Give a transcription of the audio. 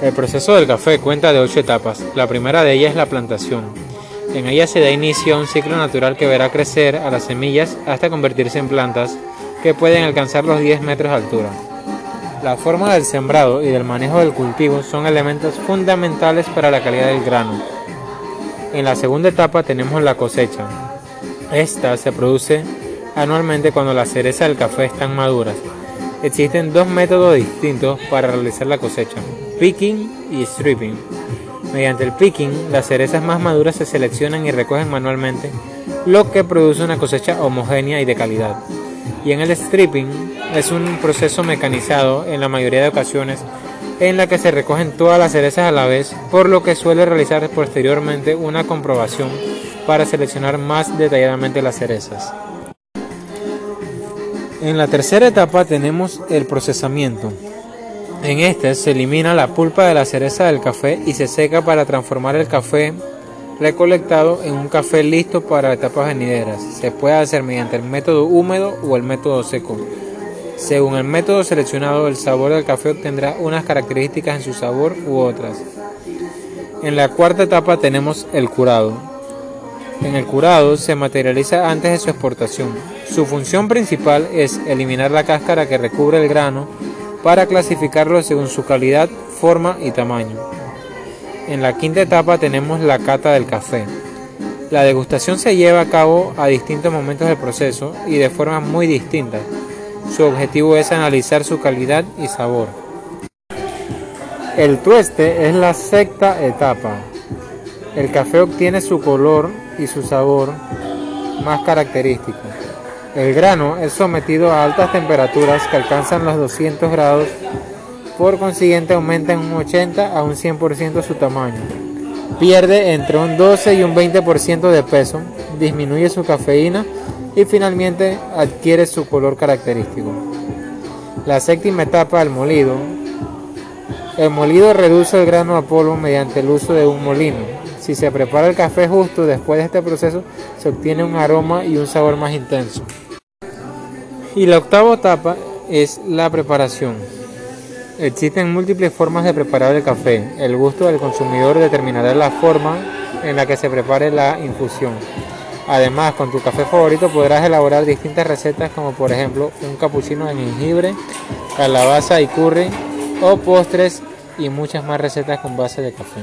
El proceso del café cuenta de ocho etapas. La primera de ellas es la plantación. En ella se da inicio a un ciclo natural que verá crecer a las semillas hasta convertirse en plantas que pueden alcanzar los 10 metros de altura. La forma del sembrado y del manejo del cultivo son elementos fundamentales para la calidad del grano. En la segunda etapa tenemos la cosecha. Esta se produce anualmente cuando las cerezas del café están maduras. Existen dos métodos distintos para realizar la cosecha, picking y stripping. Mediante el picking, las cerezas más maduras se seleccionan y recogen manualmente, lo que produce una cosecha homogénea y de calidad. Y en el stripping es un proceso mecanizado en la mayoría de ocasiones en la que se recogen todas las cerezas a la vez, por lo que suele realizar posteriormente una comprobación para seleccionar más detalladamente las cerezas. En la tercera etapa tenemos el procesamiento. En este se elimina la pulpa de la cereza del café y se seca para transformar el café recolectado en un café listo para etapas venideras. Se puede hacer mediante el método húmedo o el método seco. Según el método seleccionado, el sabor del café obtendrá unas características en su sabor u otras. En la cuarta etapa tenemos el curado. En el curado se materializa antes de su exportación. Su función principal es eliminar la cáscara que recubre el grano para clasificarlo según su calidad, forma y tamaño. En la quinta etapa tenemos la cata del café. La degustación se lleva a cabo a distintos momentos del proceso y de formas muy distintas. Su objetivo es analizar su calidad y sabor. El tueste es la sexta etapa. El café obtiene su color y su sabor más característico. El grano es sometido a altas temperaturas que alcanzan los 200 grados, por consiguiente aumenta en un 80 a un 100% su tamaño. Pierde entre un 12 y un 20% de peso, disminuye su cafeína y finalmente adquiere su color característico. La séptima etapa del molido. El molido reduce el grano a polvo mediante el uso de un molino. Si se prepara el café justo después de este proceso, se obtiene un aroma y un sabor más intenso. Y la octava etapa es la preparación. Existen múltiples formas de preparar el café. El gusto del consumidor determinará la forma en la que se prepare la infusión. Además, con tu café favorito podrás elaborar distintas recetas como por ejemplo un capuchino de jengibre, calabaza y curry o postres y muchas más recetas con base de café.